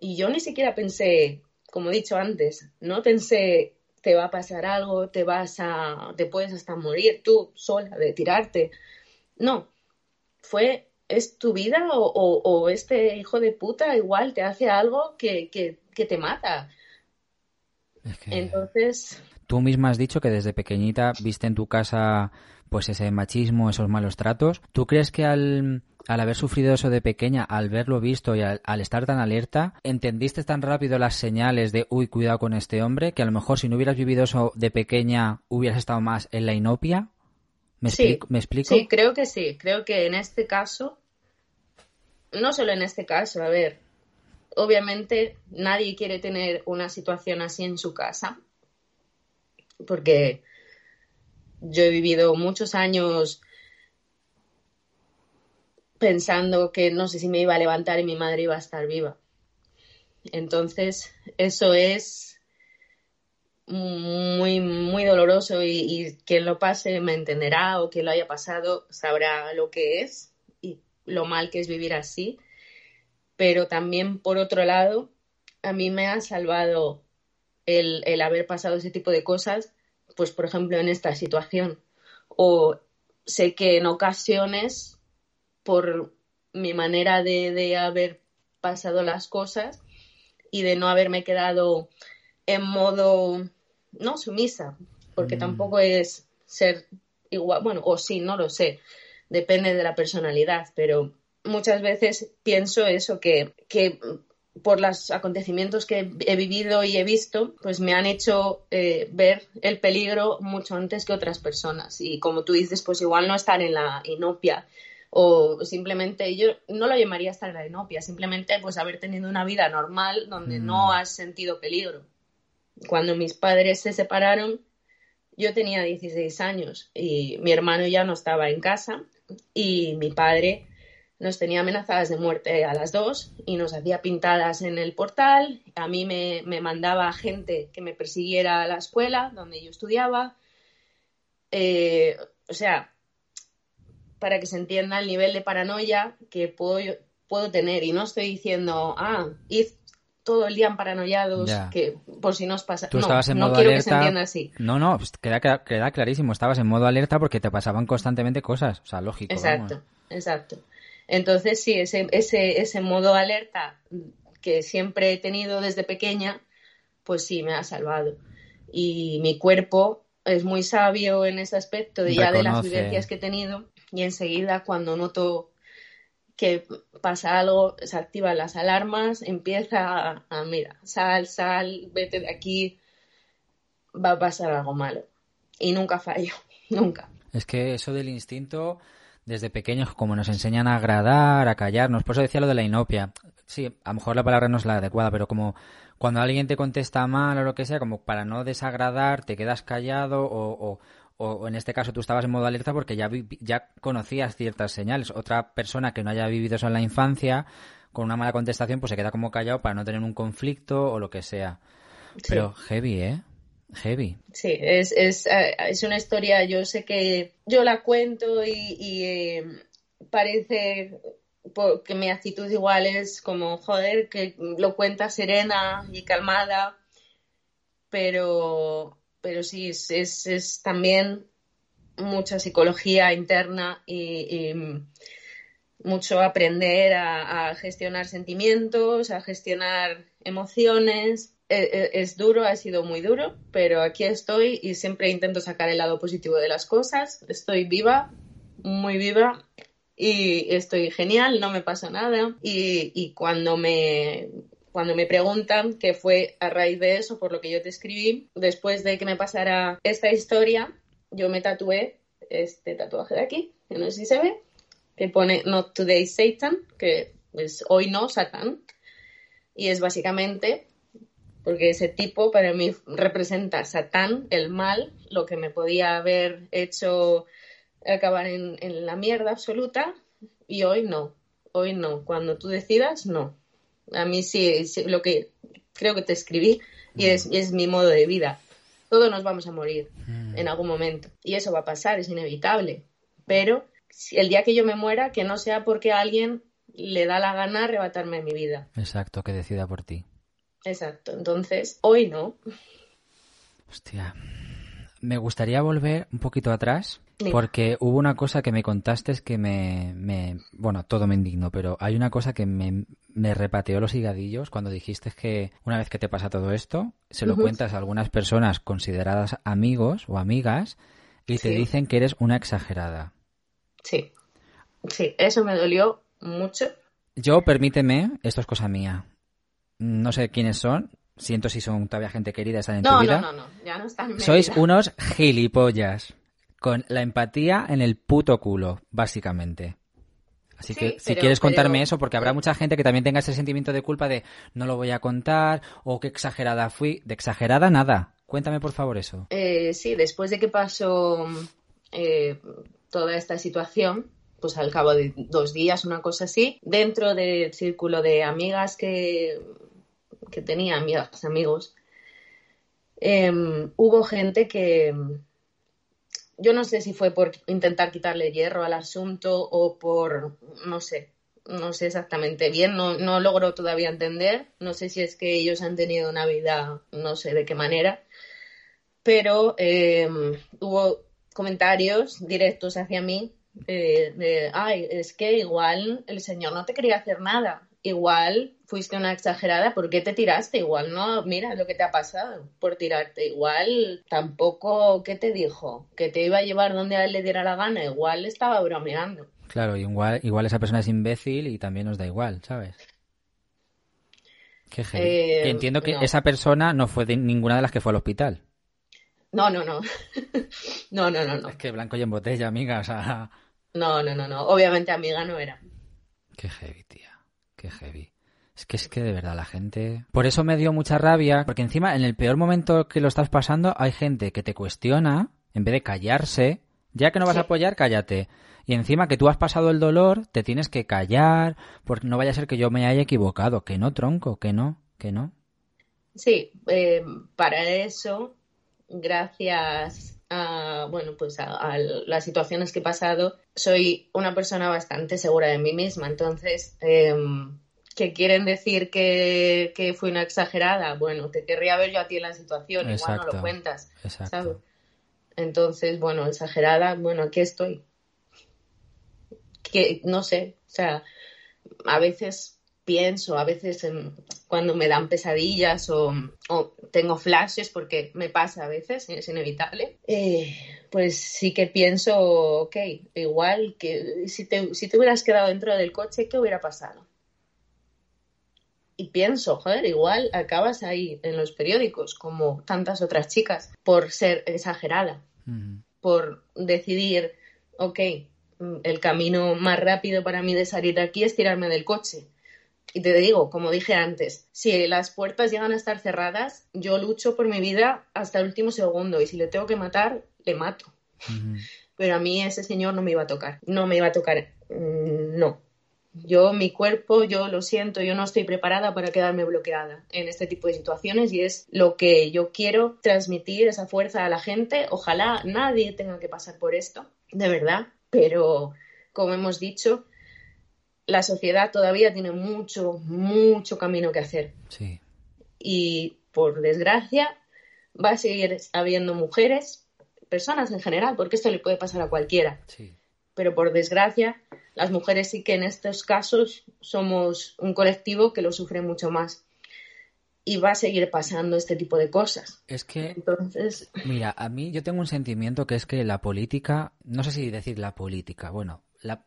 Y yo ni siquiera pensé, como he dicho antes, no pensé, te va a pasar algo, te vas a, te puedes hasta morir tú sola de tirarte. No, fue, es tu vida o, este hijo de puta igual te hace algo que, que, que te mata. Entonces... Tú misma has dicho que desde pequeñita viste en tu casa pues ese machismo, esos malos tratos. ¿Tú crees que al, al haber sufrido eso de pequeña, al verlo visto y al, estar tan alerta, entendiste tan rápido las señales de, uy, cuidado con este hombre, que a lo mejor si no hubieras vivido eso de pequeña hubieras estado más en la inopia? ¿Me, explico, ¿Me explico? Sí, creo que sí. Creo que en este caso, no solo en este caso, a ver, obviamente nadie quiere tener una situación así en su casa, porque yo he vivido muchos años pensando que no sé si me iba a levantar y mi madre iba a estar viva. Entonces, eso es muy, muy doloroso y, y, quien lo pase me entenderá o quien lo haya pasado sabrá lo que es y lo mal que es vivir así pero también por otro lado, a mí me ha salvado el, haber pasado ese tipo de cosas, pues por ejemplo en esta situación. O sé que en ocasiones, por mi manera de, haber pasado las cosas y de no haberme quedado en modo, no sumisa, porque mm. tampoco es ser igual, bueno, o sí, no lo sé, depende de la personalidad, pero muchas veces pienso eso, que, por los acontecimientos que he vivido y he visto, pues me han hecho eh, ver el peligro mucho antes que otras personas. Y como tú dices, pues igual no estar en la inopia o simplemente, yo no lo llamaría estar en la inopia, simplemente pues haber tenido una vida normal donde no mm. has sentido peligro. Cuando mis padres se separaron, yo tenía 16 años y mi hermano ya no estaba en casa y mi padre nos tenía amenazadas de muerte a las dos y nos hacía pintadas en el portal. A mí me, mandaba gente que me persiguiera a la escuela donde yo estudiaba. Eh, o sea, para que se entienda el nivel de paranoia que puedo, puedo tener. Y no estoy diciendo, ah, id todo el día en paranoiados, que por si nos pasa. Tú estabas en modo alerta. No, no, pues queda, queda, clarísimo. Estabas en modo alerta porque te pasaban constantemente cosas. O sea, lógico. Exacto, exacto. Entonces, sí, ese, ese, ese modo alerta que siempre he tenido desde pequeña, pues sí, me ha salvado. Y mi cuerpo es muy sabio en ese aspecto, de ya de las vivencias que he tenido, y enseguida cuando noto que pasa algo, se activan las alarmas, empieza a, mira, sal, sal, vete de aquí, va a pasar algo malo. Y nunca fallo, nunca. Es que eso del instinto desde pequeños como nos enseñan a agradar, a callarnos. Por eso decía lo de la inopia. Sí, a lo mejor la palabra no es la adecuada, pero como cuando alguien te contesta mal o lo que sea, como para no desagradar, te quedas callado o, o, en este caso tú estabas en modo alerta porque ya, ya conocías ciertas señales. Otra persona que no haya vivido eso en la infancia, con una mala contestación, pues se queda como callado para no tener un conflicto o lo que sea. Pero heavy, ¿eh? Heavy. Sí, es, es, eh, es, una historia, yo sé que yo la cuento y, eh, parece que mi actitud igual es como, joder, que lo cuenta serena y calmada, pero, pero sí, es, es, también mucha psicología interna y, mucho aprender a gestionar sentimientos, a gestionar emociones es duro, ha sido muy duro, pero aquí estoy y siempre intento sacar el lado positivo de las cosas. Estoy viva, muy viva y estoy genial, no me pasa nada. Y, cuando me cuando me preguntan qué fue a raíz de eso, por lo que yo te escribí, después de que me pasara esta historia, yo me tatué este tatuaje de aquí, que no sé si se ve, que pone Not Today Satan, que es hoy no Satán, y es básicamente porque ese tipo para mí representa Satán, el mal, lo que me podía haber hecho acabar en, la mierda absoluta, y hoy no, hoy no, cuando tú decidas, no. A mí sí, lo que creo que te escribí y es, es mi modo de vida. Todos nos vamos a morir mm. en algún momento y eso va a pasar, es inevitable. Pero el día que yo me muera, que no sea porque alguien le da la gana arrebatarme mi vida. Exacto, que decida por ti. Exacto, entonces hoy no. Hostia. Me gustaría volver un poquito atrás Porque hubo una cosa que me contaste que me, me, Bueno, todo me indignó, pero hay una cosa que me, me repateó los higadillos cuando dijiste que una vez que te pasa todo esto, se lo cuentas a algunas personas consideradas amigos o amigas y te dicen que eres una exagerada. Sí. Sí, eso me dolió mucho. Yo, permíteme, esto es cosa mía. No sé quiénes son, siento si son todavía gente querida, están en tu vida. No, no, no, ya no están en Sois unos gilipollas con la empatía en el puto culo, básicamente. Así que si quieres contarme eso, porque habrá mucha gente que también tenga ese sentimiento de culpa de no lo voy a contar o qué exagerada fui. De exagerada nada. Cuéntame por favor eso. Eh, sí, después de que pasó eh, toda esta situación, pues al cabo de dos días, una cosa así, dentro del círculo de amigas que, que tenía, amigas, amigos, em, hubo gente que yo no sé si fue por intentar quitarle hierro al asunto o por, no sé, no sé exactamente bien, no, no logro todavía entender, no sé si es que ellos han tenido una vida, no sé de qué manera, pero em, hubo comentarios directos hacia mí eh, de, ay, es que igual el señor no te quería hacer nada, igual fuiste una exagerada, ¿por qué te tiraste? Igual no, mira lo que te ha pasado por tirarte. Igual tampoco, ¿qué te dijo? Que te iba a llevar donde a él le diera la gana. Igual estaba bromeando. Claro, igual, igual esa persona es imbécil y también nos da igual, ¿sabes? Qué eh, Entiendo que esa persona no fue de ninguna de las que fue al hospital. No, no, no. no, no, no, no. Es que blanco y en botella, amiga, o sea... No, no, no, no. Obviamente amiga no era. Qué heavy, tía. Qué heavy. Es que es que de verdad la gente. Por eso me dio mucha rabia, porque encima en el peor momento que lo estás pasando hay gente que te cuestiona en vez de callarse. Ya que no vas a apoyar, cállate. Y encima que tú has pasado el dolor, te tienes que callar, porque no vaya a ser que yo me haya equivocado. Que no, tronco, que no, que no. Sí, eh, para eso, gracias a, bueno, pues a, las situaciones que he pasado, soy una persona bastante segura de mí misma. Entonces, em, que quieren decir que, que fui una exagerada, bueno, te querría ver yo a ti en la situación, igual no lo cuentas, ¿sabes? Entonces, bueno, exagerada, bueno, aquí estoy. Que no sé, o sea, a veces pienso, a veces cuando me dan pesadillas o, tengo flashes, porque me pasa a veces, es inevitable, eh, pues sí que pienso, ok, igual que si te, si te hubieras quedado dentro del coche, ¿qué hubiera pasado? y pienso, joder, igual acabas ahí en los periódicos como tantas otras chicas por ser exagerada, por decidir, ok, el camino más rápido para mí de salir de aquí es tirarme del coche. Y te digo, como dije antes, si las puertas llegan a estar cerradas, yo lucho por mi vida hasta el último segundo y si le tengo que matar, le mato. Pero a mí ese señor no me iba a tocar, no me iba a tocar, mm, no. Yo, mi cuerpo, yo lo siento, yo no estoy preparada para quedarme bloqueada en este tipo de situaciones y es lo que yo quiero transmitir, esa fuerza a la gente. Ojalá nadie tenga que pasar por esto, de verdad, pero como hemos dicho, la sociedad todavía tiene mucho, mucho camino que hacer. Sí. Y por desgracia, va a seguir habiendo mujeres, personas en general, porque esto le puede pasar a cualquiera. Sí. Pero por desgracia, las mujeres sí que en estos casos somos un colectivo que lo sufre mucho más. Y va a seguir pasando este tipo de cosas. Es que. Entonces. Mira, a mí yo tengo un sentimiento que es que la política. No sé si decir la política. Bueno,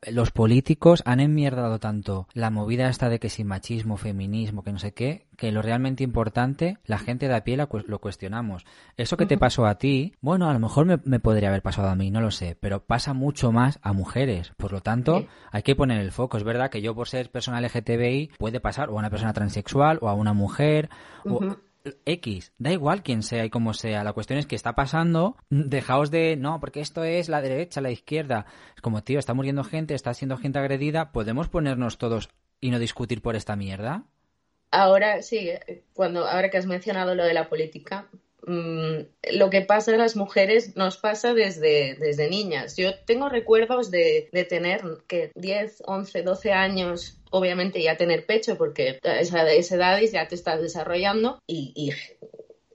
los políticos han enmierdado tanto la movida esta de que si machismo, feminismo, que no sé qué, que lo realmente importante, la gente de a pie lo cuestionamos. Eso que te pasó a ti, bueno, a lo mejor me, podría haber pasado a mí, no lo sé, pero pasa mucho más a mujeres. Por lo tanto, hay que poner el foco. Es verdad que yo por ser persona LGTBI puede pasar o a una persona transexual o a una mujer. o, X, da igual quién sea y cómo sea. La cuestión es que está pasando, dejaos de, no, porque esto es la derecha, la izquierda. Es como, tío, está muriendo gente, está siendo gente agredida, ¿podemos ponernos todos y no discutir por esta mierda? Ahora sí, cuando ahora que has mencionado lo de la política, Mm, lo que pasa a las mujeres nos pasa desde, desde niñas. Yo tengo recuerdos de, tener que 10, 11, 12 años, obviamente ya tener pecho porque a esa, esa edad ya te estás desarrollando y,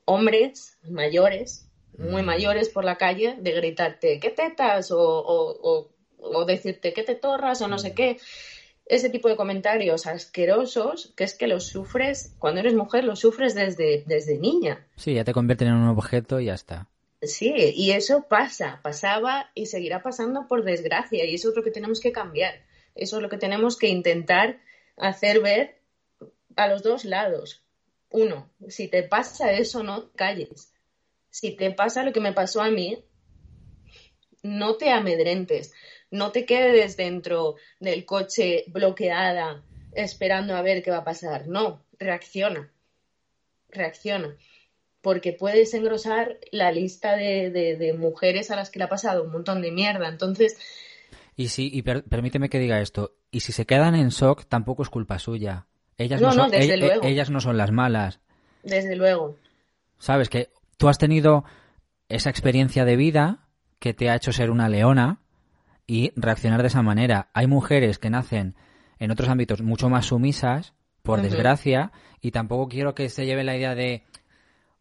hombres mayores muy Mm. mayores por la calle de gritarte, ¿qué tetas? O, o- o- o decirte, ¿qué te torras? O no Mm. sé qué. Ese tipo de comentarios asquerosos, que es que los sufres, cuando eres mujer, los sufres desde, desde niña. Sí, ya te convierten en un objeto y ya está. Sí, y eso pasa, pasaba y seguirá pasando por desgracia, y eso es lo que tenemos que cambiar. Eso es lo que tenemos que intentar hacer ver a los dos lados. Uno, si te pasa eso, no calles. Si te pasa lo que me pasó a mí, no te amedrentes, no te quedes dentro del coche bloqueada esperando a ver qué va a pasar. No, reacciona, reacciona porque puedes engrosar la lista de, de- de mujeres a las que le ha pasado un montón de mierda. Entonces, Y si, y per- permíteme que diga esto, y si se quedan en shock, tampoco es culpa suya. Ellas no, No, no, son, desde e- e- luego. ellas no son las malas. desde luego, Sabes que tú has tenido esa experiencia de vida que te ha hecho ser una leona y reaccionar de esa manera. Hay mujeres que nacen en otros ámbitos mucho más sumisas, por desgracia, y tampoco quiero que se lleve la idea de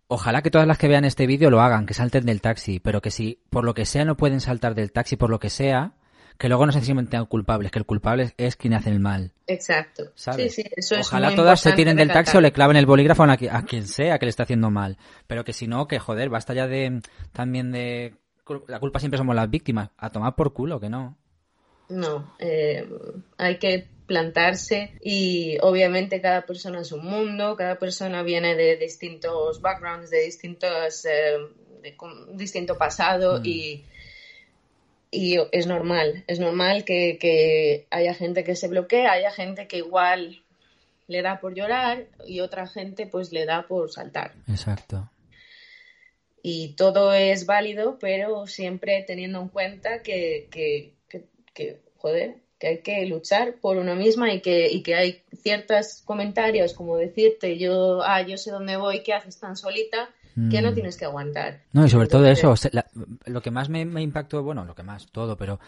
ojalá que todas las que vean este vídeo lo hagan, que salten del taxi, pero que si por lo que sea no pueden saltar del taxi, por lo que sea, que luego no se sientan culpables, que el culpable es quien hace el mal. exacto. ¿sabes? Sí, sí, eso es Ojalá todas se tiren del taxi o le claven el bolígrafo a, a quien sea que le está haciendo mal. Pero que si no, que joder, basta ya de también de... La culpa siempre somos las víctimas. A tomar por culo, que no. No, eh, hay que plantarse y obviamente cada persona es un mundo, cada persona viene de distintos backgrounds, de distintos, eh, de con distinto pasado Mm. y, y es normal, es normal que, que haya gente que se bloquee, haya gente que igual le da por llorar y otra gente pues le da por saltar. Exacto. y todo es válido, pero siempre teniendo en cuenta que, que, que, que, joder, que hay que luchar por uno misma y que, y que hay ciertos comentarios como decirte yo, ah, yo sé dónde voy, ¿qué haces tan solita? Que no Mm. tienes que aguantar. No, y sobre todo Entonces, eso, se- la- lo que más me, me impactó, bueno, lo que más, todo, pero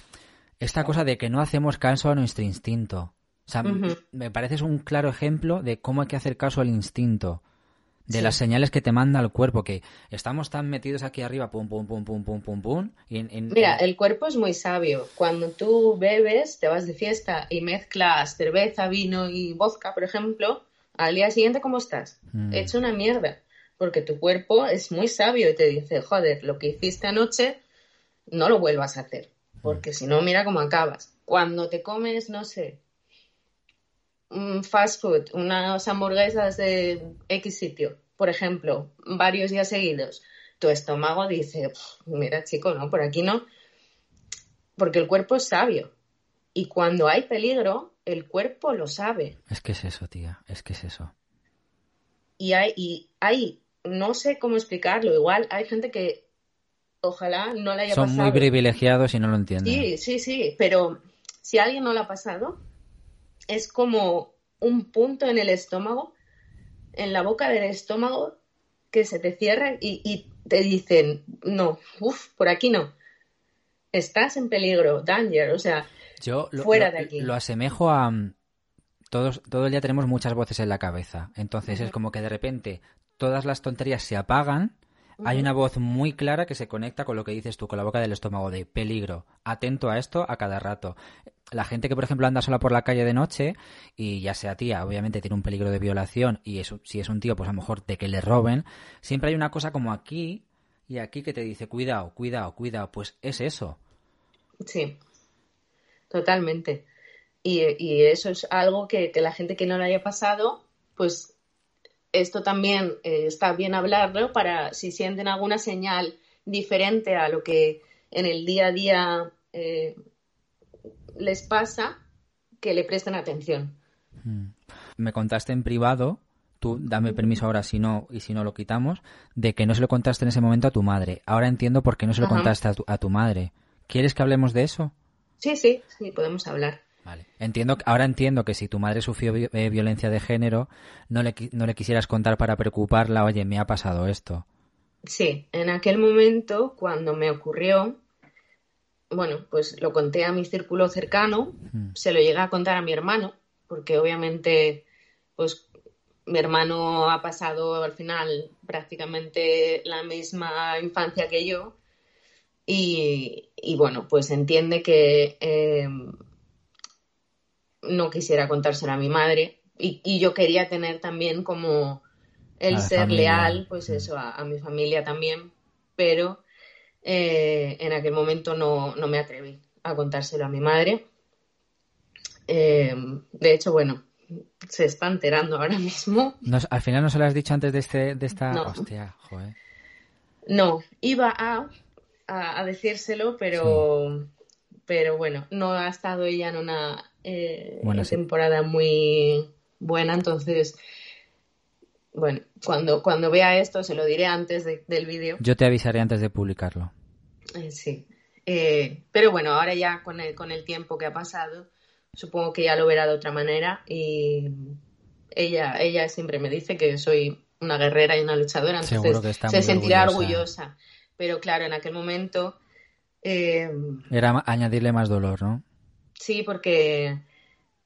esta cosa de que no hacemos caso a nuestro instinto. O sea, m- Ujú. me parece es un claro ejemplo de cómo hay que hacer caso al instinto. De Sí. las señales que te manda el cuerpo, que estamos tan metidos aquí arriba, pum, pum, pum, pum, pum, pum, pum. Y en- en- Mira, en- el cuerpo es muy sabio. Cuando tú bebes, te vas de fiesta y mezclas cerveza, vino y vodka, por ejemplo, al día siguiente, ¿cómo estás? Mm. Hecho una mierda. Porque tu cuerpo es muy sabio y te dice, joder, lo que hiciste anoche, no lo vuelvas a hacer. Porque si no, mira cómo acabas. Cuando te comes, no sé, un fast food, unas hamburguesas de X sitio, por ejemplo, varios días seguidos, tu estómago dice, "Pf, mira chico, no, por aquí no, porque el cuerpo es sabio. Y cuando hay peligro, el cuerpo lo sabe. Es que es eso, tía, es que es eso. Y hay, y hay, no sé cómo explicarlo, igual hay gente que ojalá no le haya Son pasado. muy privilegiados y no lo entienden. Sí, sí, sí, pero si a alguien no le ha pasado, es como un punto en el estómago, en la boca del estómago, que se te cierra y, y te dicen, no, uff, por aquí no. Estás en peligro, danger, o sea, Yo lo, Fuera lo- de aquí. lo asemejo a... mm, Todos, todo el día tenemos muchas voces en la cabeza. Entonces es como que de repente todas las tonterías se apagan. Hay una voz muy clara que se conecta con lo que dices tú, con la boca del estómago, de peligro. Atento a esto a cada rato. La gente que, por ejemplo, anda sola por la calle de noche y ya sea tía, obviamente tiene un peligro de violación y eso, si es un tío, pues a lo mejor de que le roben, siempre hay una cosa como aquí y aquí que te dice, cuidado, cuidado, cuidado. Pues es eso. Sí, totalmente. Y, y eso es algo que, que la gente que no le haya pasado, pues esto también eh, está bien hablarlo para si sienten alguna señal diferente a lo que en el día a día eh, les pasa, que le presten atención. me contaste en privado, tú dame permiso ahora si no y si no lo quitamos, de que no se lo contaste en ese momento a tu madre. Ahora entiendo por qué no se lo Ajá. contaste a tu, a tu madre. ¿Quieres que hablemos de eso? Sí, sí, sí, podemos hablar. Vale. Entiendo, ahora entiendo que si tu madre sufrió eh, violencia de género, no le, no le quisieras contar para preocuparla, oye, me ha pasado esto. Sí, en aquel momento, cuando me ocurrió, bueno, pues lo conté a mi círculo cercano, Mm. se lo llegué a contar a mi hermano, porque obviamente, pues mi hermano ha pasado al final prácticamente la misma infancia que yo y, bueno, pues entiende que eh, no quisiera contárselo a mi madre y, yo quería tener también como el ser leal, pues eso, a, mi familia también, pero eh, en aquel momento no, me atreví a contárselo a mi madre. Eh, de hecho, bueno, se está enterando ahora mismo. al final no se lo has dicho antes de, este, de esta... No. Hostia, joder. No, iba a, a, decírselo, pero, pero bueno, no ha estado ella en una eh, temporada muy buena, entonces... Bueno, cuando, cuando vea esto se lo diré antes del vídeo. Yo te avisaré antes de publicarlo. Eh, sí. Eh, pero bueno, ahora ya con el, con el tiempo que ha pasado, supongo que ya lo verá de otra manera y ella, ella siempre me dice que soy una guerrera y una luchadora, entonces se sentirá orgullosa. Pero claro, en aquel momento... Eh, Era añadirle más dolor, ¿no? Sí, porque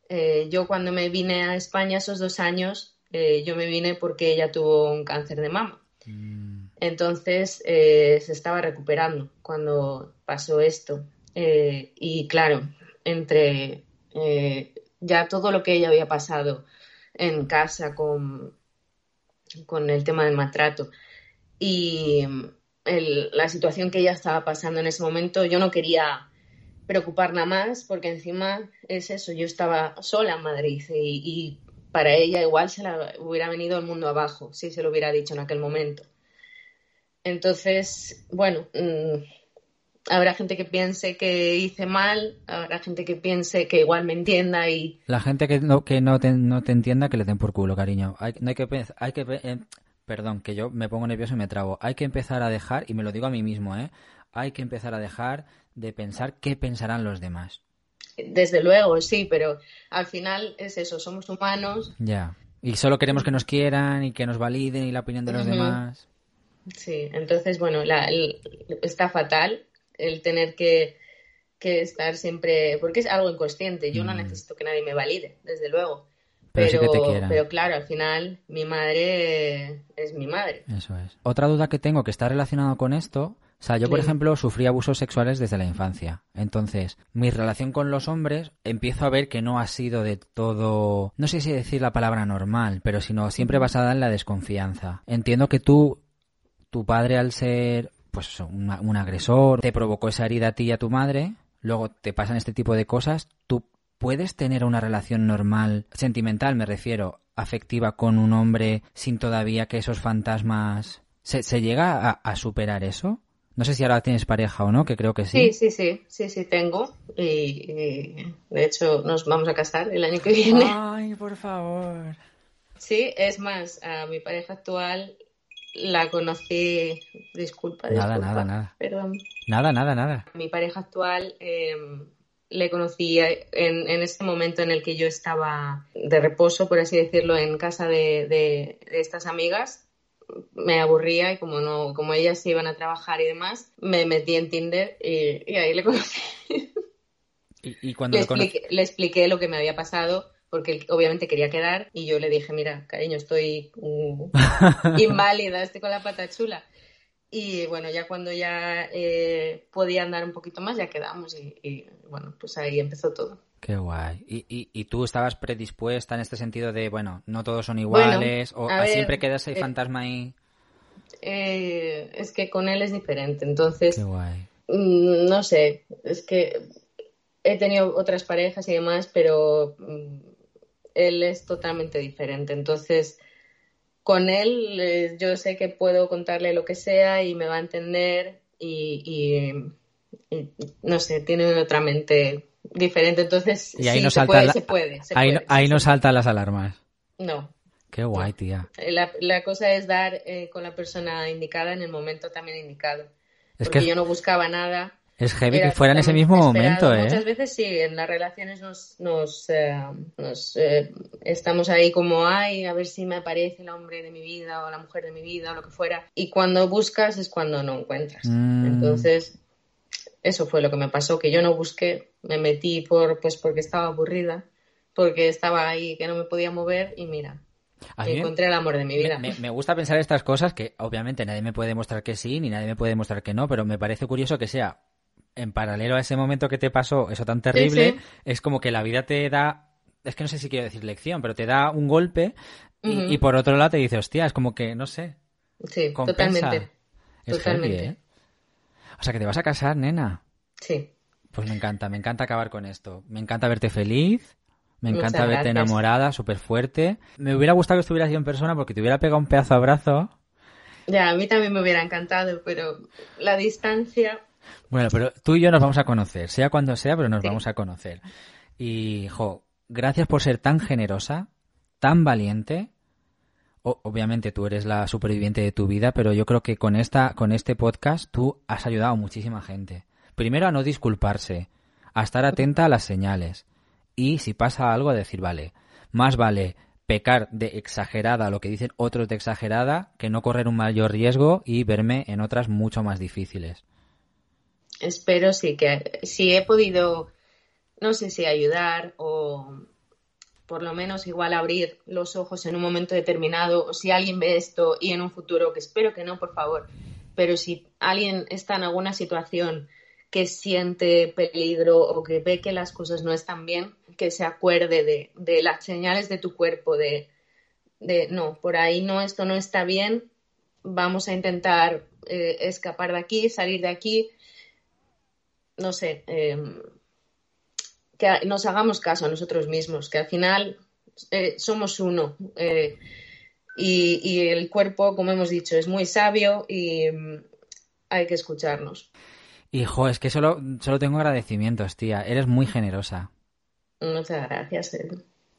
eh, yo cuando me vine a España esos dos años, eh, yo me vine porque ella tuvo un cáncer de mama. Mm. Entonces se estaba recuperando cuando pasó esto. y claro, entre ya todo lo que ella había pasado en casa con, con el tema del maltrato y la situación que ella estaba pasando en ese momento, yo no quería preocuparla más porque encima es eso, yo estaba sola en Madrid y, para ella igual se la hubiera venido el mundo abajo si se lo hubiera dicho en aquel momento. Entonces, bueno, mm, habrá gente que piense que hice mal, habrá gente que piense que igual me entienda y... La gente que no, que no, te, no te entienda que le den por culo, cariño. Hay, no hay que, hay que eh, perdón, que yo me pongo nervioso y me trabo. Hay que empezar a dejar, y me lo digo a mí mismo, ¿eh? Hay que empezar a dejar de pensar qué pensarán los demás. Desde luego, sí, pero al final es eso, somos humanos. Ya. Y solo queremos que nos quieran y que nos validen y la opinión de los demás. Sí, entonces, bueno, la, está fatal el tener que, estar siempre, porque es algo inconsciente, yo no mm. necesito que nadie me valide, desde luego. Pero, pero, claro, al final mi madre es mi madre. Eso es. Otra duda que tengo que está relacionada con esto, o sea, yo por ejemplo sufrí abusos sexuales desde la infancia. Entonces, mi relación con los hombres empiezo a ver que no ha sido de todo, no sé si decir la palabra normal, pero sino siempre basada en la desconfianza. Entiendo que tú, tu padre al ser pues un agresor, te provocó esa herida a ti y a tu madre, luego te pasan este tipo de cosas, tú ¿Puedes tener una relación normal, sentimental me refiero, afectiva con un hombre sin todavía que esos fantasmas... ¿Se, llega a, superar eso? No sé si ahora tienes pareja o no, que creo que sí. Sí, sí, sí, sí, sí, tengo. Y, de hecho nos vamos a casar el año que viene. Ay, por favor. Sí, es más, a mi pareja actual la conocí, disculpa, Nada, nada, nada. Perdón. Nada, nada, nada. Mi pareja actual eh, le conocí en, en este momento en el que yo estaba de reposo, por así decirlo, en casa de, estas amigas. Me aburría y como no, como ellas se iban a trabajar y demás, me metí en Tinder y, ahí le conocí. ¿Y, cuando le, expliqué, le expliqué lo que me había pasado porque él obviamente quería quedar y yo le dije, mira, cariño, estoy inválida, estoy con la pata chula. Y bueno, ya cuando ya eh, podía andar un poquito más, ya quedamos y, bueno, pues ahí empezó todo. Qué guay. ¿Y, y, tú estabas predispuesta en este sentido de, bueno, no todos son iguales o siempre quedas ese eh, fantasma ahí? Eh, es que con él es diferente, entonces... Qué guay. Mm, no sé, es que he tenido otras parejas y demás, pero mm, él es totalmente diferente, entonces con él eh, yo sé que puedo contarle lo que sea y me va a entender y, no sé, tiene otra mente diferente, entonces y ahí sí, no se, puede, se puede, ahí, no, saltan las alarmas. No. Qué guay, tía. La, cosa es dar eh, con la persona indicada en el momento también indicado. Es porque que... yo no buscaba nada es heavy que fuera en ese mismo momento, ¿eh? Muchas veces sí, en las relaciones nos, nos, eh, eh, estamos ahí como, ay, a ver si me aparece el hombre de mi vida o la mujer de mi vida o lo que fuera. Y cuando buscas es cuando no encuentras. Mm. Entonces, eso fue lo que me pasó, que yo no busqué, me metí por, pues porque estaba aburrida, porque estaba ahí que no me podía mover y mira, encontré el amor de mi vida. Me, gusta pensar estas cosas que obviamente nadie me puede demostrar que sí, ni nadie me puede demostrar que no, pero me parece curioso que sea en paralelo a ese momento que te pasó eso tan terrible, es como que la vida te da, es que no sé si quiero decir lección, pero te da un golpe y, por otro lado te dice, hostia, es como que, no sé. Sí, totalmente. Es totalmente. ¿eh? O sea, que te vas a casar, nena. Sí. Pues me encanta, me encanta acabar con esto. Me encanta verte feliz, me encanta verte enamorada, súper fuerte. Me hubiera gustado que estuvieras ahí en persona porque te hubiera pegado un pedazo de abrazo. Ya, a mí también me hubiera encantado, pero la distancia. Bueno, pero tú y yo nos vamos a conocer, sea cuando sea, pero nos vamos a conocer. Y, jo, gracias por ser tan generosa, tan valiente. obviamente tú eres la superviviente de tu vida, pero yo creo que con esta, con este podcast tú has ayudado a muchísima gente. Primero a no disculparse, a estar atenta a las señales y si pasa algo a decir, vale, más vale pecar de exagerada lo que dicen otros de exagerada que no correr un mayor riesgo y verme en otras mucho más difíciles. Espero sí que si he podido, no sé si ayudar o por lo menos igual abrir los ojos en un momento determinado o si alguien ve esto y en un futuro, que espero que no, por favor, pero si alguien está en alguna situación que siente peligro o que ve que las cosas no están bien, que se acuerde de, las señales de tu cuerpo, de, no, por ahí no, esto no está bien, vamos a intentar eh, escapar de aquí, salir de aquí, no sé, em, que nos hagamos caso a nosotros mismos, que al final eh, somos uno. Eh, y, y, el cuerpo, como hemos dicho, es muy sabio y em, hay que escucharnos. Hijo, es que solo, solo tengo agradecimientos, tía. Eres muy generosa. Muchas gracias.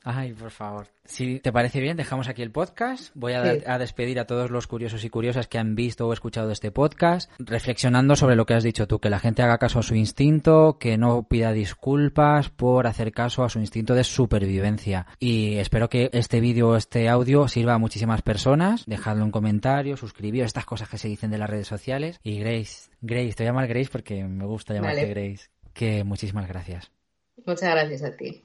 Ay, por favor. Si te parece bien, dejamos aquí el podcast. Voy a, despedir a todos los curiosos y curiosas que han visto o escuchado este podcast, reflexionando sobre lo que has dicho tú, que la gente haga caso a su instinto, que no pida disculpas por hacer caso a su instinto de supervivencia. Y espero que este vídeo o este audio sirva a muchísimas personas. Dejadlo en comentario, suscribíos, estas cosas que se dicen de las redes sociales. Y Grace, Grace, te voy a llamar Grace porque me gusta llamarte Grace. Que muchísimas gracias. Muchas gracias a ti.